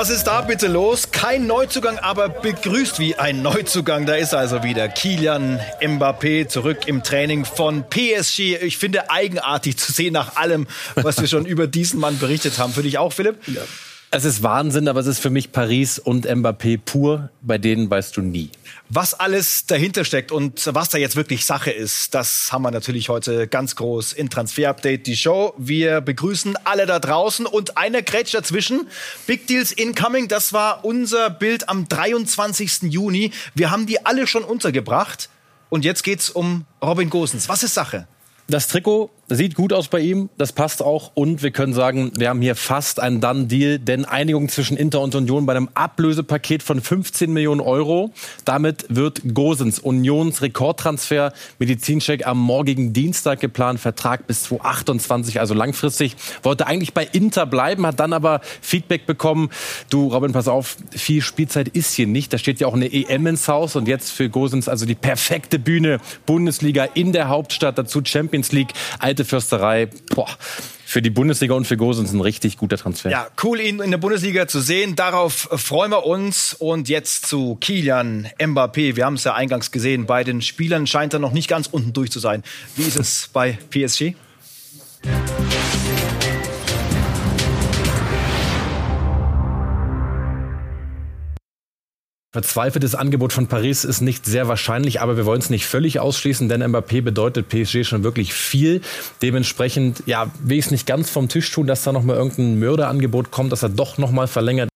Was ist da bitte los? Kein Neuzugang, aber begrüßt wie ein Neuzugang. Da ist also wieder. Kilian Mbappé zurück im Training von PSG. Ich finde eigenartig zu sehen nach allem, was wir schon über diesen Mann berichtet haben. Für dich auch, Philipp? Ja. Es ist Wahnsinn, aber es ist für mich Paris und Mbappé pur. Bei denen weißt du nie. Was alles dahinter steckt und was da jetzt wirklich Sache ist, das haben wir natürlich heute ganz groß in Transfer Update, die Show. Wir begrüßen alle da draußen und einer grätscht dazwischen. Big Deals incoming, das war unser Bild am 23. Juni. Wir haben die alle schon untergebracht. Und jetzt geht's um Robin Gosens. Was ist Sache? Das Trikot sieht gut aus bei ihm, das passt auch. Und wir können sagen, wir haben hier fast einen Done-Deal, denn Einigung zwischen Inter und Union bei einem Ablösepaket von 15 Millionen Euro. Damit wird Gosens Unions Rekordtransfer Medizincheck am morgigen Dienstag geplant, Vertrag bis 2028, also langfristig. Wollte eigentlich bei Inter bleiben, hat dann aber Feedback bekommen. Du, Robin, pass auf, viel Spielzeit ist hier nicht. Da steht ja auch eine EM ins Haus und jetzt für Gosens also die perfekte Bühne. Bundesliga in der Hauptstadt, dazu Champions League. Alte alte Försterei, boah, für die Bundesliga und für Gosens ein richtig guter Transfer. Ja, cool, ihn in der Bundesliga zu sehen. Darauf freuen wir uns. Und jetzt zu Kilian Mbappé. Wir haben es ja eingangs gesehen. Bei den Spielern scheint er noch nicht ganz unten durch zu sein. Wie ist es bei PSG? Verzweifeltes Angebot von Paris ist nicht sehr wahrscheinlich, aber wir wollen es nicht völlig ausschließen, denn Mbappé bedeutet PSG schon wirklich viel. Dementsprechend, ja, will ich es nicht ganz vom Tisch tun, dass da nochmal irgendein Mörderangebot kommt, dass er doch nochmal verlängert.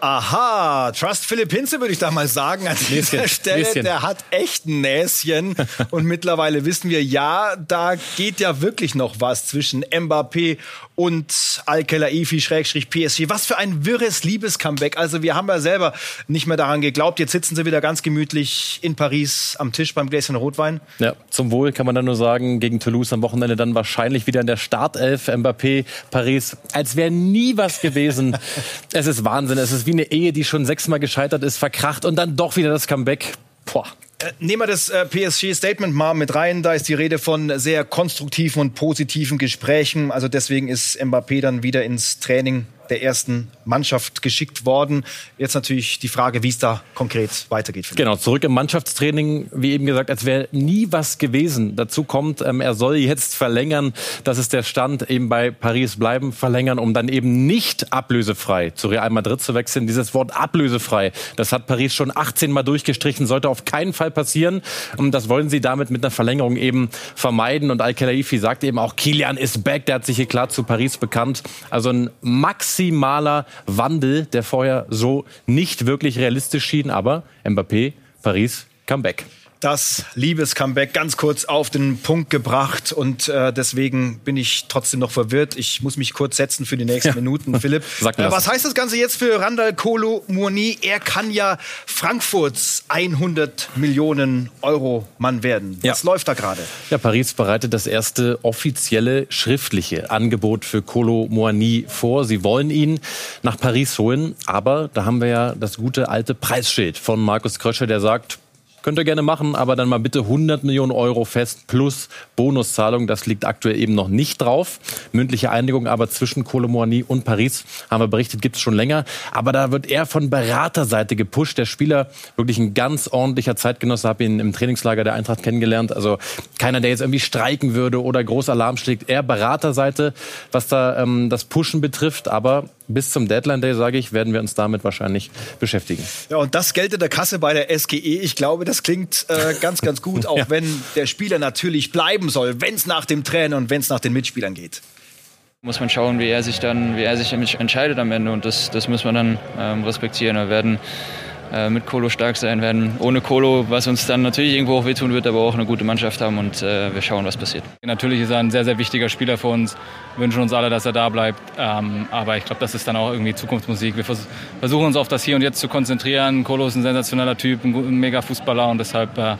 Aha, Trust Philipp Hinze würde ich da mal sagen an dieser Näschen, Stelle. Näschen. Der hat echt ein Näschen. Und mittlerweile wissen wir, ja, da geht ja wirklich noch was zwischen Mbappé und Al-Khelaifi Schrägstrich PSG. Was für ein wirres Liebescomeback. Also wir haben ja selber nicht mehr daran geglaubt. Jetzt sitzen sie wieder ganz gemütlich in Paris am Tisch beim Gläschen Rotwein. Ja, zum Wohl kann man dann nur sagen, gegen Toulouse am Wochenende dann wahrscheinlich wieder in der Startelf Mbappé Paris. Als wäre nie was gewesen. es ist Wahnsinn. Es ist wie eine Ehe, die schon sechsmal gescheitert ist, verkracht und dann doch wieder das Comeback. Boah. Äh, nehmen wir das äh, PSG-Statement mal mit rein. Da ist die Rede von sehr konstruktiven und positiven Gesprächen. Also deswegen ist Mbappé dann wieder ins Training der ersten Mannschaft geschickt worden. Jetzt natürlich die Frage, wie es da konkret weitergeht. Genau, zurück im Mannschaftstraining, wie eben gesagt, als wäre nie was gewesen. Dazu kommt, ähm, er soll jetzt verlängern, das ist der Stand, eben bei Paris bleiben, verlängern, um dann eben nicht ablösefrei zu Real Madrid zu wechseln. Dieses Wort ablösefrei, das hat Paris schon 18 Mal durchgestrichen, sollte auf keinen Fall passieren. Und das wollen sie damit mit einer Verlängerung eben vermeiden. Und Al-Khelaifi sagt eben auch, Kilian ist back, der hat sich hier klar zu Paris bekannt. Also ein Max maximaler Wandel, der vorher so nicht wirklich realistisch schien. Aber Mbappé, Paris, Comeback das Liebes-Comeback ganz kurz auf den Punkt gebracht und äh, deswegen bin ich trotzdem noch verwirrt. Ich muss mich kurz setzen für die nächsten ja. Minuten, Philipp. Sag mir äh, was heißt das Ganze jetzt für Randall Kolo Mourni? Er kann ja Frankfurts 100 Millionen Euro Mann werden. Was ja. läuft da gerade? Ja, Paris bereitet das erste offizielle schriftliche Angebot für Kolo Mourni vor. Sie wollen ihn nach Paris holen, aber da haben wir ja das gute alte Preisschild von Markus Krösche, der sagt, Könnt ihr gerne machen, aber dann mal bitte 100 Millionen Euro fest plus Bonuszahlung. Das liegt aktuell eben noch nicht drauf. Mündliche Einigung aber zwischen Colomboigny und Paris, haben wir berichtet, gibt es schon länger. Aber da wird er von Beraterseite gepusht. Der Spieler, wirklich ein ganz ordentlicher Zeitgenosse, habe ihn im Trainingslager der Eintracht kennengelernt. Also keiner, der jetzt irgendwie streiken würde oder groß Alarm schlägt. Eher Beraterseite, was da ähm, das Pushen betrifft. Aber bis zum Deadline Day, sage ich, werden wir uns damit wahrscheinlich beschäftigen. Ja, und das Geld in der Kasse bei der SGE, ich glaube, das klingt äh, ganz, ganz gut, auch ja. wenn der Spieler natürlich bleiben soll, wenn es nach dem Trainer und wenn es nach den Mitspielern geht. Muss man schauen, wie er sich dann, wie er sich entscheidet am Ende und das, das muss man dann ähm, respektieren. Wir werden äh, mit Kolo stark sein werden. Ohne Kolo, was uns dann natürlich irgendwo auch wehtun wird, aber auch eine gute Mannschaft haben und äh, wir schauen, was passiert. Natürlich ist er ein sehr, sehr wichtiger Spieler für uns. Wir wünschen uns alle, dass er da bleibt. Ähm, aber ich glaube, das ist dann auch irgendwie Zukunftsmusik. Wir vers versuchen uns auf das Hier und Jetzt zu konzentrieren. Kolo ist ein sensationeller Typ, ein, ein mega Fußballer und deshalb äh,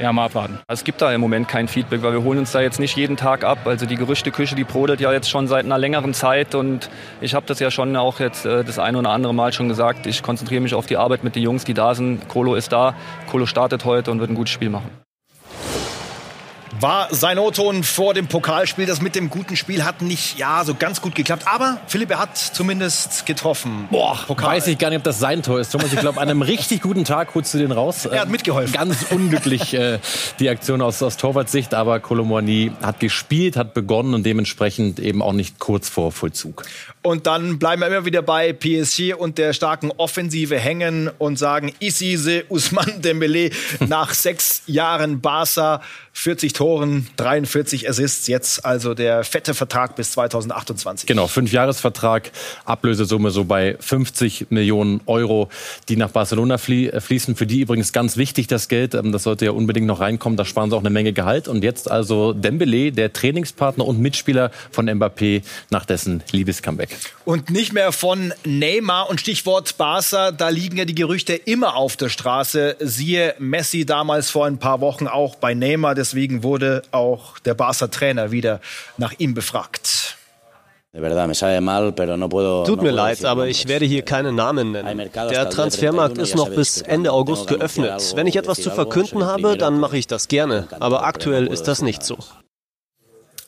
ja, mal abwarten. Es gibt da im Moment kein Feedback, weil wir holen uns da jetzt nicht jeden Tag ab. Also die Gerüchteküche, die brodelt ja jetzt schon seit einer längeren Zeit und ich habe das ja schon auch jetzt äh, das eine oder andere Mal schon gesagt. Ich konzentriere mich auf die Arbeit mit den Jungs, die da sind. Kolo ist da, Kolo startet heute und wird ein gutes Spiel machen. War sein O-Ton vor dem Pokalspiel. Das mit dem guten Spiel hat nicht ja so ganz gut geklappt. Aber Philipp, er hat zumindest getroffen. Boah, Pokal. weiß ich gar nicht, ob das sein Tor ist. Thomas, ich glaube, an einem richtig guten Tag holst du den raus. Er hat ähm, mitgeholfen. Ganz unglücklich äh, die Aktion aus, aus Torwartsicht. Aber Kolomouani hat gespielt, hat begonnen und dementsprechend eben auch nicht kurz vor Vollzug. Und dann bleiben wir immer wieder bei PSG und der starken Offensive hängen und sagen, Isise Usman Dembele nach sechs Jahren Barca 40 Toren, 43 Assists, jetzt also der fette Vertrag bis 2028. Genau, Fünfjahresvertrag, Ablösesumme so bei 50 Millionen Euro, die nach Barcelona äh, fließen. Für die übrigens ganz wichtig das Geld, ähm, das sollte ja unbedingt noch reinkommen, da sparen sie auch eine Menge Gehalt. Und jetzt also Dembele, der Trainingspartner und Mitspieler von Mbappé nach dessen Liebescomeback. Und nicht mehr von Neymar und Stichwort Barca, da liegen ja die Gerüchte immer auf der Straße. Siehe Messi damals vor ein paar Wochen auch bei Neymar Deswegen wurde auch der Barca-Trainer wieder nach ihm befragt. Tut mir leid, aber ich werde hier keine Namen nennen. Der Transfermarkt ist noch bis Ende August geöffnet. Wenn ich etwas zu verkünden habe, dann mache ich das gerne. Aber aktuell ist das nicht so.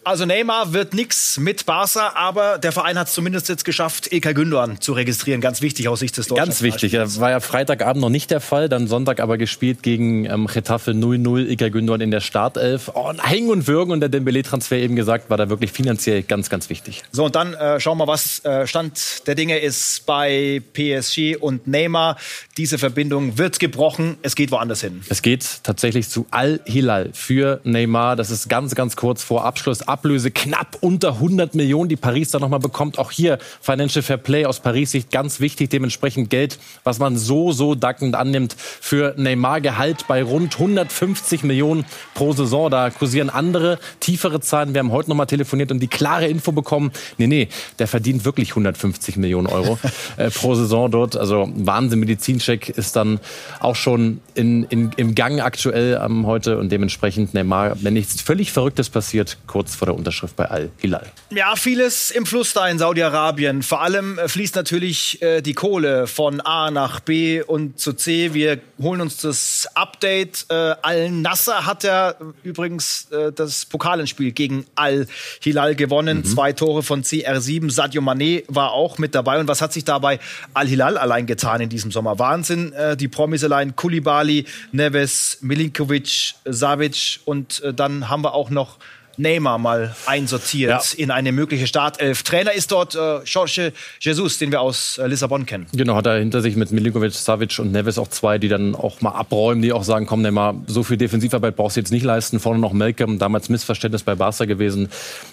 Also Neymar wird nichts mit Barca, aber der Verein hat es zumindest jetzt geschafft, Ilkay Gündoğan zu registrieren. Ganz wichtig aus Sicht des Deutschen. Ganz wichtig. Das war ja Freitagabend noch nicht der Fall, dann Sonntag aber gespielt gegen ähm, Getafe 0-0, Ilkay Gündoğan in der Startelf. Oh, und Hängen und Würgen und der Dembele-Transfer eben gesagt, war da wirklich finanziell ganz, ganz wichtig. So, und dann äh, schauen wir, was äh, Stand der Dinge ist bei PSG und Neymar. Diese Verbindung wird gebrochen. Es geht woanders hin. Es geht tatsächlich zu Al-Hilal für Neymar. Das ist ganz, ganz kurz vor Abschluss Ablöse knapp unter 100 Millionen, die Paris da nochmal bekommt. Auch hier Financial Fair Play aus Paris Sicht ganz wichtig. Dementsprechend Geld, was man so, so dackend annimmt für Neymar. Gehalt bei rund 150 Millionen pro Saison. Da kursieren andere, tiefere Zahlen. Wir haben heute nochmal telefoniert und die klare Info bekommen. Nee, nee, der verdient wirklich 150 Millionen Euro äh, pro Saison dort. Also Wahnsinn. Medizincheck ist dann auch schon in, in, im Gang aktuell ähm, heute und dementsprechend Neymar, wenn nichts völlig Verrücktes passiert, kurz vor der Unterschrift bei Al-Hilal. Ja, vieles im Fluss da in Saudi-Arabien. Vor allem äh, fließt natürlich äh, die Kohle von A nach B und zu C. Wir holen uns das Update. Äh, Al-Nasser hat ja übrigens äh, das Pokalenspiel gegen Al-Hilal gewonnen. Mhm. Zwei Tore von CR7. Sadio Mané war auch mit dabei. Und was hat sich dabei Al-Hilal allein getan in diesem Sommer? Wahnsinn. Äh, die Promis allein Kulibali, Neves, Milinkovic, Savic und äh, dann haben wir auch noch Neymar mal einsortiert ja. in eine mögliche Startelf. Trainer ist dort äh, Jorge Jesus, den wir aus äh, Lissabon kennen. Genau, hat er hinter sich mit Milinkovic, Savic und Neves auch zwei, die dann auch mal abräumen, die auch sagen, komm Neymar, so viel Defensivarbeit brauchst du jetzt nicht leisten. Vorne noch Malcolm, damals Missverständnis bei Barca gewesen.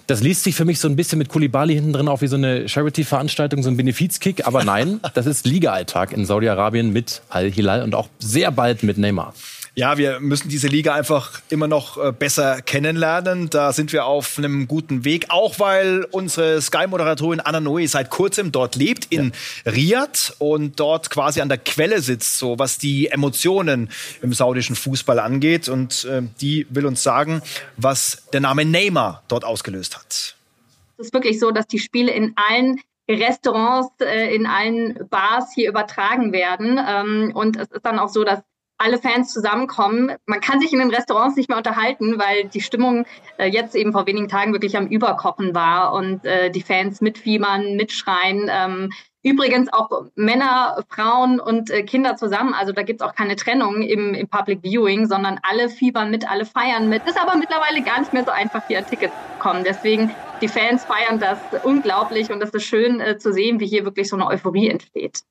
Das liest sich für mich so ein bisschen mit Kulibali hinten drin auch wie so eine Charity-Veranstaltung, so ein Benefizkick. Aber nein, das ist Liga-Alltag in Saudi-Arabien mit Al-Hilal und auch sehr bald mit Neymar. Ja, wir müssen diese Liga einfach immer noch äh, besser kennenlernen. Da sind wir auf einem guten Weg, auch weil unsere Sky-Moderatorin Anna Noe seit kurzem dort lebt in ja. Riyadh und dort quasi an der Quelle sitzt, so was die Emotionen im saudischen Fußball angeht. Und äh, die will uns sagen, was der Name Neymar dort ausgelöst hat. Es ist wirklich so, dass die Spiele in allen Restaurants, äh, in allen Bars hier übertragen werden. Ähm, und es ist dann auch so, dass alle Fans zusammenkommen. Man kann sich in den Restaurants nicht mehr unterhalten, weil die Stimmung äh, jetzt eben vor wenigen Tagen wirklich am Überkochen war und äh, die Fans mitfiebern, mitschreien. Ähm, übrigens auch Männer, Frauen und äh, Kinder zusammen. Also da gibt's auch keine Trennung im, im Public Viewing, sondern alle fiebern mit, alle feiern mit. Ist aber mittlerweile gar nicht mehr so einfach, hier an Tickets zu kommen. Deswegen, die Fans feiern das unglaublich und es ist schön äh, zu sehen, wie hier wirklich so eine Euphorie entsteht.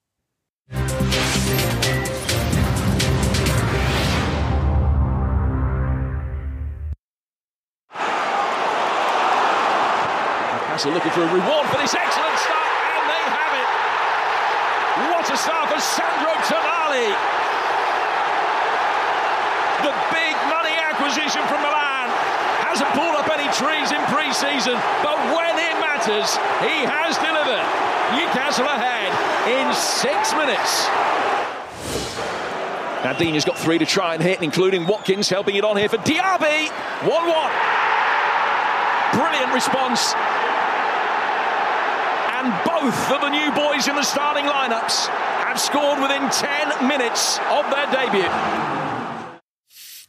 Newcastle looking for a reward for this excellent start, and they have it. What a start for Sandro Tonali. The big money acquisition from Milan hasn't pulled up any trees in pre-season, but when it matters, he has delivered. Newcastle ahead in six minutes. Nadine has got three to try and hit, including Watkins helping it on here for Diaby. 1-1. Brilliant response and both of the new boys in the starting lineups have scored within 10 minutes of their debut.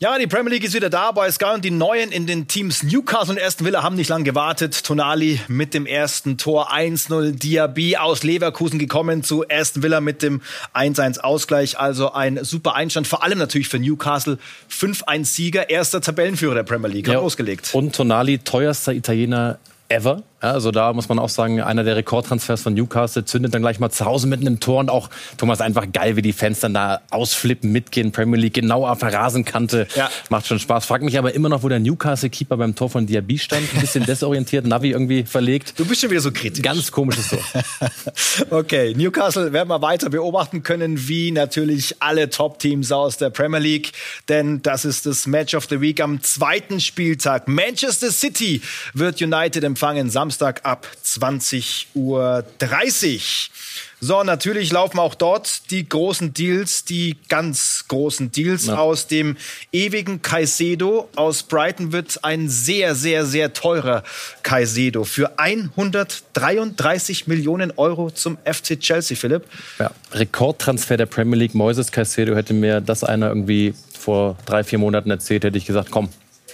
Ja, die Premier League ist wieder da bei Sky und die Neuen in den Teams Newcastle und Aston Villa haben nicht lange gewartet. Tonali mit dem ersten Tor 1-0, Diaby aus Leverkusen gekommen zu Aston Villa mit dem 1-1 Ausgleich. Also ein super Einstand, vor allem natürlich für Newcastle. 5-1 Sieger, erster Tabellenführer der Premier League, ja. ausgelegt. Und Tonali, teuerster Italiener ever. Ja, also da muss man auch sagen, einer der Rekordtransfers von Newcastle zündet dann gleich mal zu Hause mitten im Tor und auch Thomas einfach geil, wie die Fans dann da ausflippen, mitgehen, Premier League genau auf der Rasenkante. Ja. Macht schon Spaß. Frag mich aber immer noch, wo der Newcastle-Keeper beim Tor von Diaby stand. Ein bisschen desorientiert, Navi irgendwie verlegt. Du bist schon wieder so kritisch. Ganz komisches Tor. okay, Newcastle werden wir weiter beobachten können, wie natürlich alle Top-Teams aus der Premier League. Denn das ist das Match of the Week am zweiten Spieltag. Manchester City wird United empfangen. Samstag Samstag ab 20.30 Uhr. So, natürlich laufen auch dort die großen Deals, die ganz großen Deals ja. aus dem ewigen Caicedo. Aus Brighton wird ein sehr, sehr, sehr teurer Caicedo für 133 Millionen Euro zum FC Chelsea, Philipp. Ja, Rekordtransfer der Premier League. Moises Caicedo hätte mir das einer irgendwie vor drei, vier Monaten erzählt, hätte ich gesagt, komm,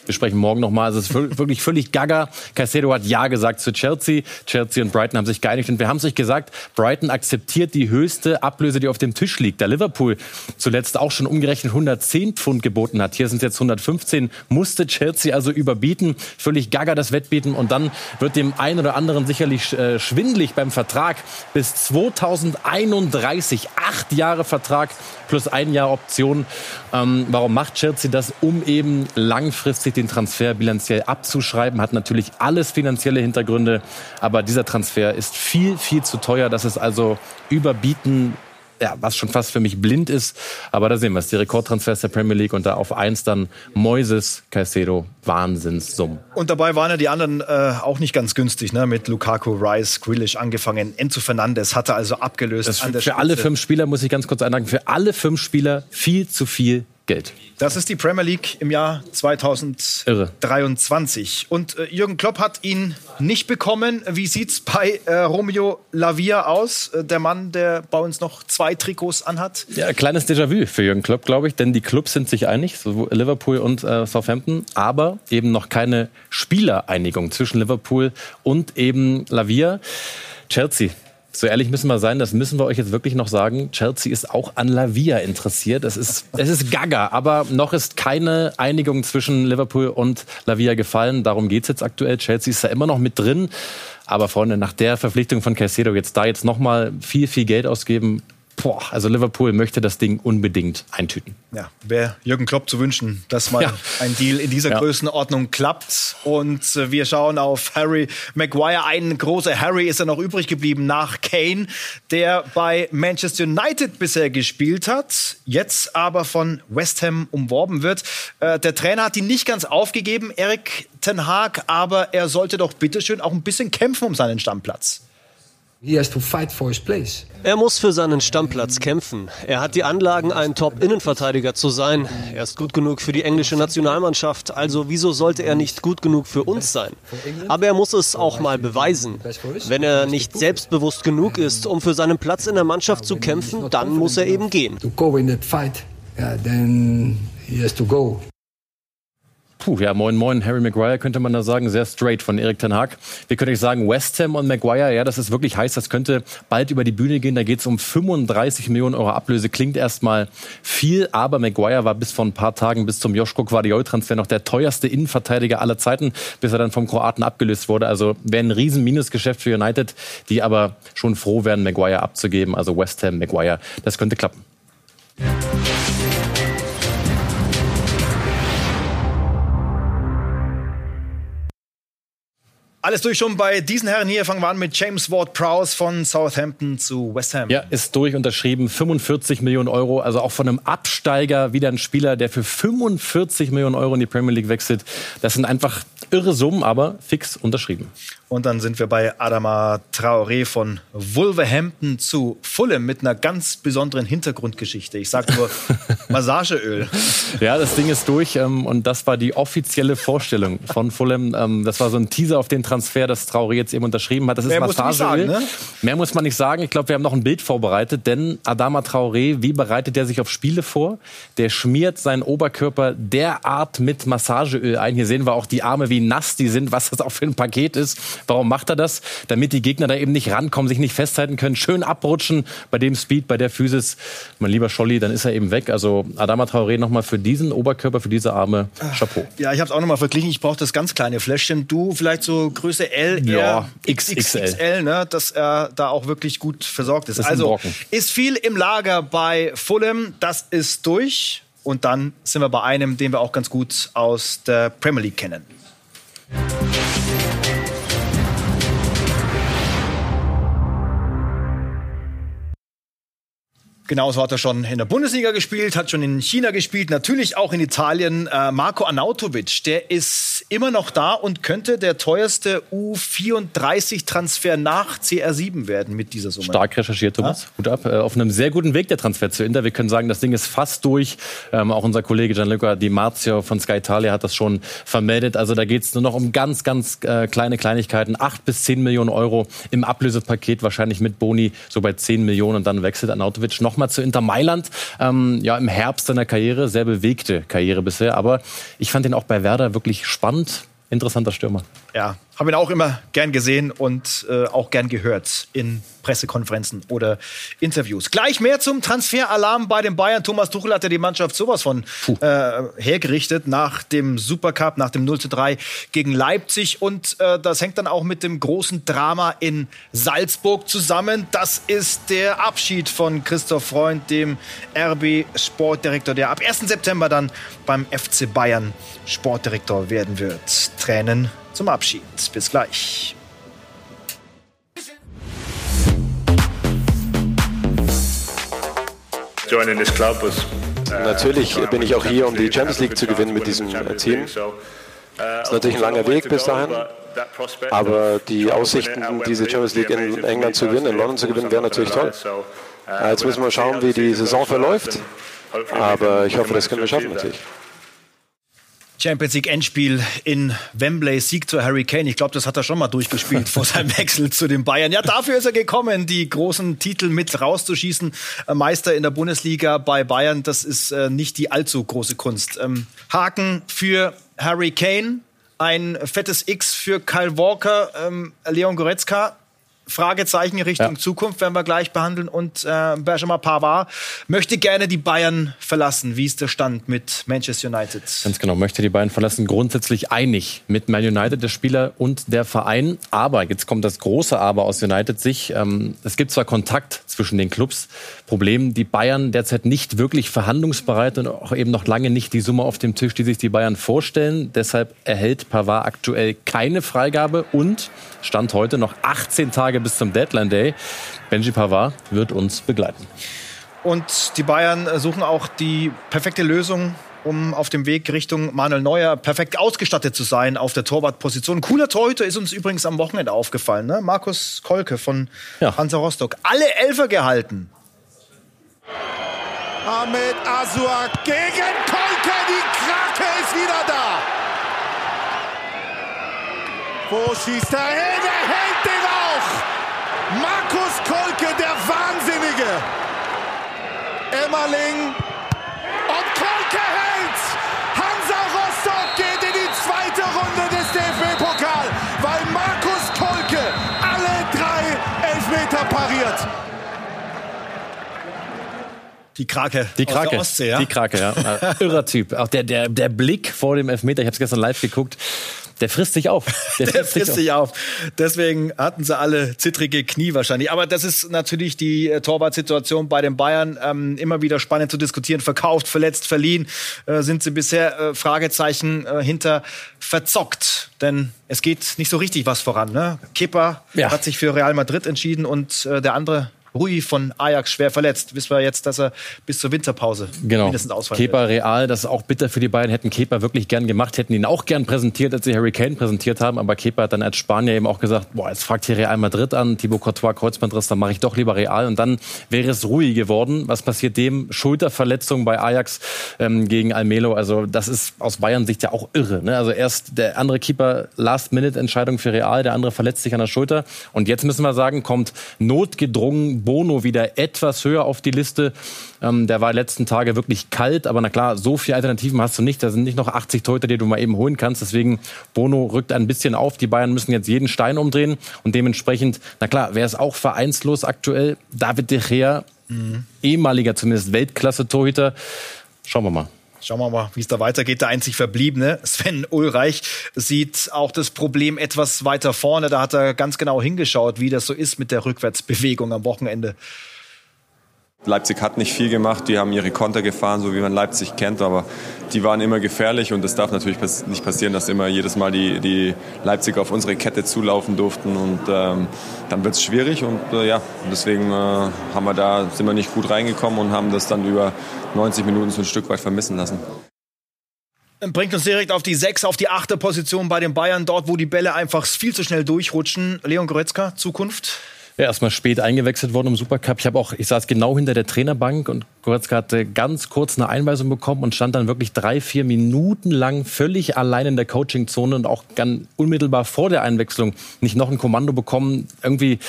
wir sprechen morgen nochmal. Es ist wirklich völlig gaga. Caicedo hat Ja gesagt zu Chelsea. Chelsea und Brighton haben sich geeinigt. Und wir haben es euch gesagt, Brighton akzeptiert die höchste Ablöse, die auf dem Tisch liegt. Da Liverpool zuletzt auch schon umgerechnet 110 Pfund geboten hat. Hier sind es jetzt 115. Musste Chelsea also überbieten. Völlig gaga das Wettbieten. Und dann wird dem einen oder anderen sicherlich äh, schwindlig beim Vertrag. Bis 2031. Acht Jahre Vertrag plus ein Jahr Option. Ähm, warum macht Chelsea das? Um eben langfristig den Transfer bilanziell abzuschreiben. Hat natürlich alles finanzielle Hintergründe. Aber dieser Transfer ist viel, viel zu teuer. Das ist also überbieten ja, was schon fast für mich blind ist. Aber da sehen wir es, die Rekordtransfers der Premier League und da auf eins dann Moises, Caicedo, Wahnsinnssummen. Und dabei waren ja die anderen äh, auch nicht ganz günstig, ne? mit Lukaku, Rice, Grealish angefangen. Enzo Fernandes hatte also abgelöst. Das für, für alle fünf Spieler, muss ich ganz kurz einhaken, für alle fünf Spieler viel zu viel Geld. Das ist die Premier League im Jahr 2023. Irre. Und äh, Jürgen Klopp hat ihn nicht bekommen. Wie sieht es bei äh, Romeo Lavia aus? Äh, der Mann, der bei uns noch zwei Trikots anhat. Ja, kleines Déjà-vu für Jürgen Klopp, glaube ich, denn die Clubs sind sich einig, so Liverpool und äh, Southampton, aber eben noch keine Spielereinigung zwischen Liverpool und eben Lavia. Chelsea so ehrlich müssen wir sein, das müssen wir euch jetzt wirklich noch sagen. Chelsea ist auch an Lavia interessiert. Es ist, es ist gaga, aber noch ist keine Einigung zwischen Liverpool und Lavia gefallen. Darum geht es jetzt aktuell. Chelsea ist da immer noch mit drin. Aber Freunde, nach der Verpflichtung von Caicedo jetzt da jetzt nochmal viel, viel Geld ausgeben, boah, also Liverpool möchte das Ding unbedingt eintüten. Ja, wäre Jürgen Klopp zu wünschen, dass mal ja. ein Deal in dieser ja. Größenordnung klappt. Und äh, wir schauen auf Harry Maguire. Ein großer Harry ist er noch übrig geblieben nach Kane, der bei Manchester United bisher gespielt hat, jetzt aber von West Ham umworben wird. Äh, der Trainer hat ihn nicht ganz aufgegeben, Eric Ten Haag, aber er sollte doch bitteschön auch ein bisschen kämpfen um seinen Stammplatz. Er muss für seinen Stammplatz kämpfen. Er hat die Anlagen, ein Top-Innenverteidiger zu sein. Er ist gut genug für die englische Nationalmannschaft. Also wieso sollte er nicht gut genug für uns sein? Aber er muss es auch mal beweisen. Wenn er nicht selbstbewusst genug ist, um für seinen Platz in der Mannschaft zu kämpfen, dann muss er eben gehen. Puh, ja, moin, moin, Harry Maguire könnte man da sagen, sehr straight von Erik Ten Hag. Wir können euch sagen, West Ham und Maguire, ja, das ist wirklich heiß, das könnte bald über die Bühne gehen. Da geht es um 35 Millionen Euro Ablöse. Klingt erstmal viel, aber Maguire war bis vor ein paar Tagen, bis zum Joschko Guardiol-Transfer noch der teuerste Innenverteidiger aller Zeiten, bis er dann vom Kroaten abgelöst wurde. Also wäre ein riesen Minusgeschäft für United, die aber schon froh wären, Maguire abzugeben. Also West Ham, Maguire, das könnte klappen. Alles durch schon bei diesen Herren hier. Fangen wir an mit James Ward-Prowse von Southampton zu West Ham. Ja, ist durch unterschrieben. 45 Millionen Euro. Also auch von einem Absteiger wieder ein Spieler, der für 45 Millionen Euro in die Premier League wechselt. Das sind einfach irre Summen, aber fix unterschrieben. Und dann sind wir bei Adama Traoré von Wolverhampton zu Fulham mit einer ganz besonderen Hintergrundgeschichte. Ich sage nur Massageöl. Ja, das Ding ist durch ähm, und das war die offizielle Vorstellung von Fulham. Ähm, das war so ein Teaser auf den Transfer, das Traoré jetzt eben unterschrieben hat. Das ist Mehr Massageöl. Sagen, ne? Mehr muss man nicht sagen. Ich glaube, wir haben noch ein Bild vorbereitet, denn Adama Traoré, wie bereitet er sich auf Spiele vor? Der schmiert seinen Oberkörper derart mit Massageöl ein. Hier sehen wir auch die Arme, wie nass die sind, was das auch für ein Paket ist. Warum macht er das? Damit die Gegner da eben nicht rankommen, sich nicht festhalten können, schön abrutschen bei dem Speed, bei der Physis. Mein lieber Scholli, dann ist er eben weg. Also Adama Traoré nochmal für diesen Oberkörper, für diese Arme, Chapeau. Ja, ich habe es auch nochmal verglichen. Ich brauche das ganz kleine Fläschchen. Du vielleicht so Größe L, ja, XXL, XXL ne? dass er da auch wirklich gut versorgt ist. ist also ist viel im Lager bei Fulham. Das ist durch. Und dann sind wir bei einem, den wir auch ganz gut aus der Premier League kennen. Genauso hat er schon in der Bundesliga gespielt, hat schon in China gespielt, natürlich auch in Italien. Äh, Marco Arnautovic, der ist immer noch da und könnte der teuerste U34-Transfer nach CR7 werden mit dieser Summe. Stark recherchiert, Thomas. Ja? Gut ab. Äh, auf einem sehr guten Weg der Transfer zu Inter. Wir können sagen, das Ding ist fast durch. Ähm, auch unser Kollege Gianluca Di Marzio von Sky Italia hat das schon vermeldet. Also da geht es nur noch um ganz, ganz äh, kleine Kleinigkeiten. Acht bis zehn Millionen Euro im Ablösepaket, wahrscheinlich mit Boni so bei zehn Millionen. Und dann wechselt Arnautovic noch nochmal zu Inter Mailand. Ähm, ja, im Herbst seiner Karriere, sehr bewegte Karriere bisher. Aber ich fand ihn auch bei Werder wirklich spannend. Interessanter Stürmer. Ja, habe ihn auch immer gern gesehen und äh, auch gern gehört in Pressekonferenzen oder Interviews. Gleich mehr zum Transferalarm bei den Bayern. Thomas Tuchel hat ja die Mannschaft sowas von äh, hergerichtet nach dem Supercup, nach dem 0 zu 3 gegen Leipzig. Und äh, das hängt dann auch mit dem großen Drama in Salzburg zusammen. Das ist der Abschied von Christoph Freund, dem RB Sportdirektor, der ab 1. September dann beim FC Bayern Sportdirektor werden wird. Tränen zum Abschied. Bis gleich. Natürlich bin ich auch hier, um die Champions League zu gewinnen mit diesem Team. Es ist natürlich ein langer Weg bis dahin, aber die Aussichten, diese Champions League in England zu gewinnen, in London zu gewinnen, wären natürlich toll. Jetzt müssen wir schauen, wie die Saison verläuft, aber ich hoffe, das können wir schaffen natürlich. Champions League Endspiel in Wembley, Sieg zu Harry Kane. Ich glaube, das hat er schon mal durchgespielt vor seinem Wechsel zu den Bayern. Ja, dafür ist er gekommen, die großen Titel mit rauszuschießen. Äh, Meister in der Bundesliga bei Bayern, das ist äh, nicht die allzu große Kunst. Ähm, Haken für Harry Kane, ein fettes X für Kyle Walker, ähm, Leon Goretzka Fragezeichen Richtung ja. Zukunft werden wir gleich behandeln. Und äh, Benjamin Pavard möchte gerne die Bayern verlassen. Wie ist der Stand mit Manchester United? Ganz genau, möchte die Bayern verlassen. Grundsätzlich einig mit Man United, der Spieler und der Verein. Aber, jetzt kommt das große Aber aus United sich. Ähm, es gibt zwar Kontakt zwischen den Clubs. Problem, die Bayern derzeit nicht wirklich verhandlungsbereit und auch eben noch lange nicht die Summe auf dem Tisch, die sich die Bayern vorstellen. Deshalb erhält Pavard aktuell keine Freigabe und Stand heute noch 18 Tage bis zum Deadline Day. Benji Pavard wird uns begleiten. Und die Bayern suchen auch die perfekte Lösung, um auf dem Weg Richtung Manuel Neuer perfekt ausgestattet zu sein auf der Torwartposition. Cooler Torhüter ist uns übrigens am Wochenende aufgefallen. Ne? Markus Kolke von ja. Hansa Rostock. Alle Elfer gehalten. Ahmed Azua gegen Kolke. Die Krake ist wieder da. Wo schießt er hin? Er hält den auch. Markus Kolke, der Wahnsinnige. Emmerling. Und Kolke hält. Hansa Rostock geht in die zweite Runde des DFB-Pokal, weil Markus Kolke alle drei Elfmeter pariert. Die Krake. Die Krake. Ostsee, ja? Die Krake, ja. Irrer Typ. Auch der, der, der Blick vor dem Elfmeter, ich habe es gestern live geguckt. Der frisst sich auf. Der, der frisst, sich, auf. auf. Deswegen hatten sie alle zittrige Knie wahrscheinlich. Aber das ist natürlich die äh, Torwartsituation bei den Bayern ähm, immer wieder spannend zu diskutieren. Verkauft, verletzt, verliehen äh, sind sie bisher äh, Fragezeichen äh, hinter verzockt. Denn es geht nicht so richtig was voran. Ne? Kipper ja. hat sich für Real Madrid entschieden und äh, der andere Rui von Ajax schwer verletzt. Wissen wir jetzt, dass er bis zur Winterpause genau. mindestens ausfallen Kepa wird. Real, das ist auch bitter für die beiden. Hätten Kepa wirklich gern gemacht, hätten ihn auch gern präsentiert, als sie Harry Kane präsentiert haben. Aber Kepa hat dann als Spanier eben auch gesagt, boah, jetzt fragt hier Real Madrid an, Thibaut Courtois Kreuzbandriss, dann mache ich doch lieber Real. Und dann wäre es Rui geworden. Was passiert dem? Schulterverletzung bei Ajax ähm, gegen Almelo. Also das ist aus Bayern Sicht ja auch irre. Ne? Also erst der andere Keeper Last-Minute-Entscheidung für Real, der andere verletzt sich an der Schulter. Und jetzt müssen wir sagen, kommt notgedrungen Bono wieder etwas höher auf die Liste. Ähm, der war letzten Tage wirklich kalt, aber na klar, so viele Alternativen hast du nicht. Da sind nicht noch 80 Torhüter, die du mal eben holen kannst. Deswegen Bono rückt ein bisschen auf. Die Bayern müssen jetzt jeden Stein umdrehen und dementsprechend, na klar, wer ist auch vereinslos aktuell? David de Gea, mhm. ehemaliger zumindest Weltklasse-Torhüter. Schauen wir mal. Schauen wir mal, wie es da weitergeht. Der einzig Verbliebene, Sven Ulreich, sieht auch das Problem etwas weiter vorne. Da hat er ganz genau hingeschaut, wie das so ist mit der Rückwärtsbewegung am Wochenende. Leipzig hat nicht viel gemacht, die haben ihre Konter gefahren, so wie man Leipzig kennt, aber die waren immer gefährlich und es darf natürlich nicht passieren, dass immer jedes Mal die, die Leipziger auf unsere Kette zulaufen durften und ähm, dann wird es schwierig und äh, ja, deswegen äh, haben wir da, sind wir nicht gut reingekommen und haben das dann über 90 Minuten so ein Stück weit vermissen lassen. Bringt uns direkt auf die sechs, auf die achte Position bei den Bayern, dort wo die Bälle einfach viel zu schnell durchrutschen. Leon Goretzka, Zukunft? Ja, erstmal spät eingewechselt worden im Supercup. Ich habe auch, ich saß genau hinter der Trainerbank und Goretzka hatte ganz kurz eine Einweisung bekommen und stand dann wirklich drei, vier Minuten lang völlig allein in der Coachingzone und auch ganz unmittelbar vor der Einwechslung nicht noch ein Kommando bekommen. Irgendwie,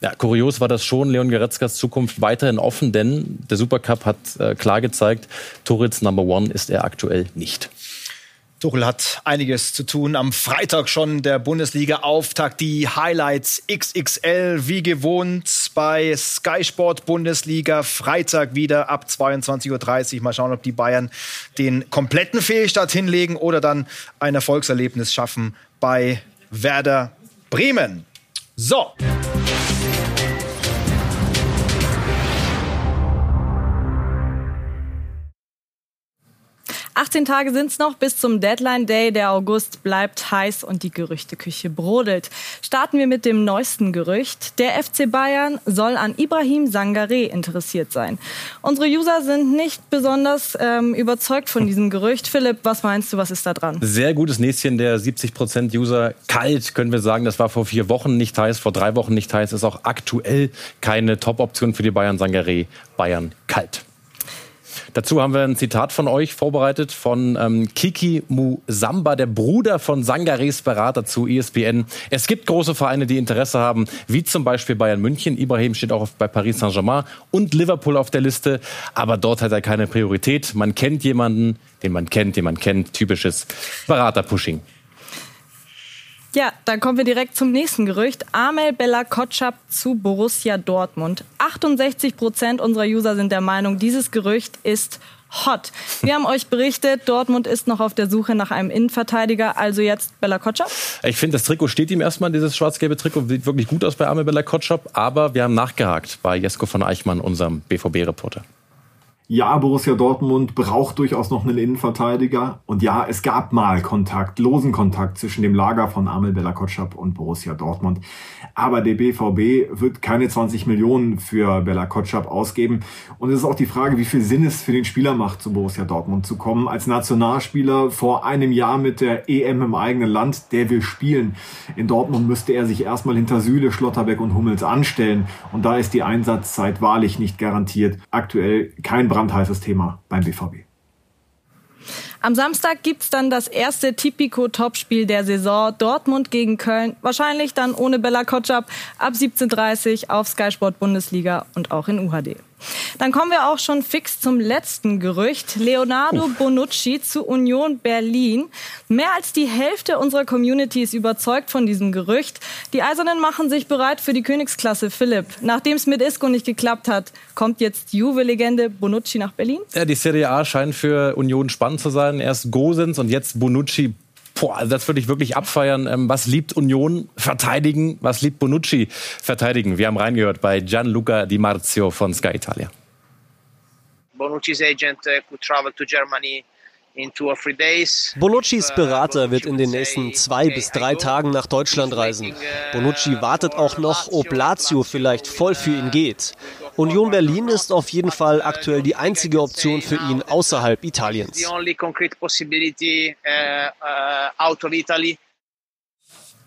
ja, kurios war das schon. Leon Goretzkas Zukunft weiterhin offen, denn der Supercup hat äh, klar gezeigt, Toritz Number One ist er aktuell nicht. Tuchel hat einiges zu tun. Am Freitag schon der Bundesliga-Auftakt. Die Highlights XXL wie gewohnt bei Sky Sport Bundesliga. Freitag wieder ab 22.30 Uhr. Mal schauen, ob die Bayern den kompletten Fehlstart hinlegen oder dann ein Erfolgserlebnis schaffen bei Werder Bremen. So. 18 Tage sind es noch bis zum Deadline Day. Der August bleibt heiß und die Gerüchteküche brodelt. Starten wir mit dem neuesten Gerücht. Der FC Bayern soll an Ibrahim Sangaré interessiert sein. Unsere User sind nicht besonders ähm, überzeugt von diesem Gerücht. Philipp, was meinst du, was ist da dran? Sehr gutes Näschen der 70% User. Kalt, können wir sagen. Das war vor vier Wochen nicht heiß, vor drei Wochen nicht heiß. Ist auch aktuell keine Top-Option für die Bayern. Sangaré, Bayern kalt. Dazu haben wir ein Zitat von euch vorbereitet von ähm, Kiki Musamba, der Bruder von Sangares Berater zu ESPN. Es gibt große Vereine, die Interesse haben, wie zum Beispiel Bayern München. Ibrahim steht auch bei Paris Saint-Germain und Liverpool auf der Liste. Aber dort hat er keine Priorität. Man kennt jemanden, den man kennt, den man kennt. Typisches Berater-Pushing. Ja, dann kommen wir direkt zum nächsten Gerücht. Amel Bella Kotschap zu Borussia Dortmund. 68 Prozent unserer User sind der Meinung, dieses Gerücht ist hot. Wir haben euch berichtet, Dortmund ist noch auf der Suche nach einem Innenverteidiger, also jetzt Bella Kotschap. Ich finde, das Trikot steht ihm erstmal, dieses schwarz-gelbe Trikot sieht wirklich gut aus bei Amel Bella Kotschap, aber wir haben nachgehakt bei Jesko von Eichmann, unserem BVB-Reporter. Ja, Borussia Dortmund braucht durchaus noch einen Innenverteidiger. Und ja, es gab mal Kontakt, losen Kontakt zwischen dem Lager von Amel Bella Kotschap und Borussia Dortmund. Aber der BVB wird keine 20 Millionen für Bella Kotschap ausgeben. Und es ist auch die Frage, wie viel Sinn es für den Spieler macht, zu Borussia Dortmund zu kommen. Als Nationalspieler vor einem Jahr mit der EM im eigenen Land, der will spielen. In Dortmund müsste er sich erstmal hinter Süle, Schlotterbeck und Hummels anstellen. Und da ist die Einsatzzeit wahrlich nicht garantiert. Aktuell kein brandheißes Thema beim BVB. Am Samstag gibt es dann das erste Tipico-Topspiel der Saison. Dortmund gegen Köln. Wahrscheinlich dann ohne Bella Kotschap ab 17.30 Uhr auf Sky Sport Bundesliga und auch in UHD. Dann kommen wir auch schon fix zum letzten Gerücht. Leonardo Uff. Bonucci zu Union Berlin. Mehr als die Hälfte unserer Community ist überzeugt von diesem Gerücht. Die Eisernen machen sich bereit für die Königsklasse. Philipp, nachdem es mit Isco nicht geklappt hat, kommt jetzt Juve-Legende Bonucci nach Berlin? Ja, die Serie A scheint für Union spannend zu sein. Erst Gosens und jetzt Bonucci Boah, also das würde ich wirklich abfeiern. Ähm, was liebt Union verteidigen? Was liebt Bonucci verteidigen? Wir haben reingehört bei Gianluca Di Marzio von Sky Italia. Bonucci's agent uh, could travel to Germany Bonuccis Berater wird in den nächsten zwei bis drei Tagen nach Deutschland reisen. Bonucci wartet auch noch, ob Lazio vielleicht voll für ihn geht. Union Berlin ist auf jeden Fall aktuell die einzige Option für ihn außerhalb Italiens.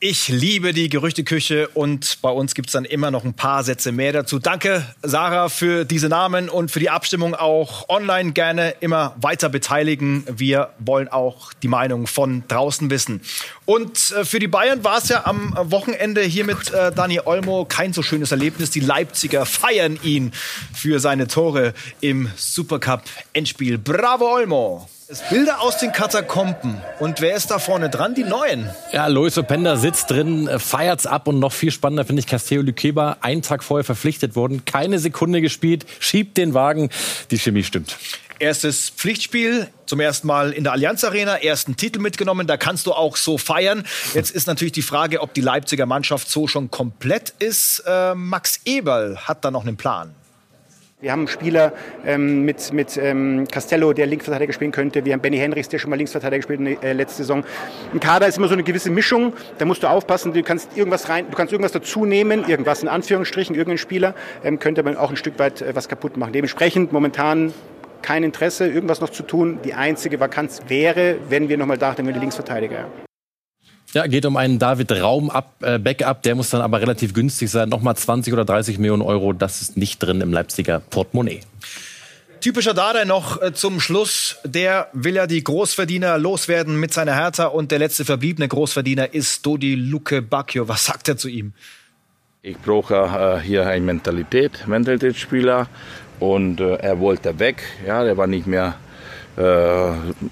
Ich liebe die Gerüchteküche und bei uns gibt es dann immer noch ein paar Sätze mehr dazu. Danke, Sarah, für diese Namen und für die Abstimmung auch online gerne immer weiter beteiligen. Wir wollen auch die Meinung von draußen wissen. Und äh, für die Bayern war es ja am Wochenende hier mit äh, Dani Olmo kein so schönes Erlebnis. Die Leipziger feiern ihn für seine Tore im Supercup-Endspiel. Bravo, Olmo! Es Bilder aus den Katakomben. Und wer ist da vorne dran? Die Neuen. Ja, Lois Openda sitzt drin, äh, feiert's ab und noch viel spannender finde ich Castello Lukeba, einen Tag vorher verpflichtet worden, keine Sekunde gespielt, schiebt den Wagen. Die Chemie stimmt. Erstes Pflichtspiel, zum ersten Mal in der Allianz Arena, ersten Titel mitgenommen, da kannst du auch so feiern. Jetzt ist natürlich die Frage, ob die Leipziger Mannschaft so schon komplett ist. Äh, Max Eberl hat da noch einen Plan. Wir haben einen Spieler ähm, mit, mit ähm, Castello, der Linksverteidiger spielen könnte. Wir haben Benny Henrichs, der schon mal Linksverteidiger gespielt äh, letzte Saison. Ein Kader ist immer so eine gewisse Mischung. Da musst du aufpassen. Du kannst irgendwas rein, du kannst irgendwas dazu nehmen, irgendwas in Anführungsstrichen, irgendein Spieler ähm, könnte man auch ein Stück weit äh, was kaputt machen. Dementsprechend momentan kein Interesse, irgendwas noch zu tun. Die einzige Vakanz wäre, wenn wir nochmal dachten, wenn die Linksverteidiger. Ja, geht um einen David Raum ab, äh, Backup, der muss dann aber relativ günstig sein. Nochmal 20 oder 30 Millionen Euro, das ist nicht drin im Leipziger Portemonnaie. Typischer Dada noch äh, zum Schluss. Der will ja die Großverdiener loswerden mit seiner Hertha und der letzte verbliebene Großverdiener ist Dodi Luke Bacchio. Was sagt er zu ihm? Ich brauche äh, hier eine Mentalität, Mentalitätsspieler und äh, er wollte weg. Ja, der war nicht mehr äh,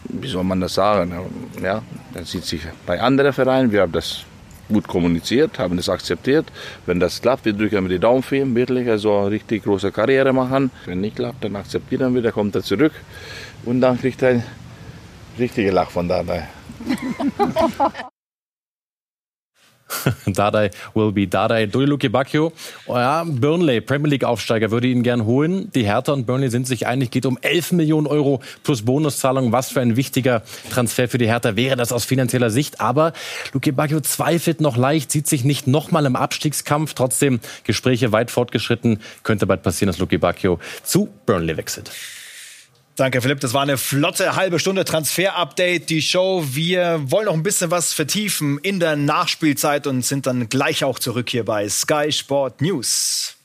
wie soll man das sagen, ja, er sieht sich bei anderen Vereinen, wir haben das gut kommuniziert, haben das akzeptiert. Wenn das klappt, wir drücken mit die Daumen für ihn, wirklich, also eine richtig große Karriere machen. Wenn nicht klappt, dann akzeptieren wir, dann kommt er zurück und dann kriegt er ein richtiges Lach von dabei. Dadai will be Dadai. Dodiluke Bacchio, oh ja, Burnley, Premier League Aufsteiger, würde ihn gern holen. Die Hertha und Burnley sind sich einig, geht um 11 Millionen Euro plus Bonuszahlung. Was für ein wichtiger Transfer für die Hertha wäre das aus finanzieller Sicht. Aber Luke Bacchio zweifelt noch leicht, sieht sich nicht nochmal im Abstiegskampf. Trotzdem Gespräche weit fortgeschritten. Könnte bald passieren, dass Luke Bacchio zu Burnley wechselt. Danke, Philipp. Das war eine flotte halbe Stunde Transfer-Update, die Show. Wir wollen noch ein bisschen was vertiefen in der Nachspielzeit und sind dann gleich auch zurück hier bei Sky Sport News.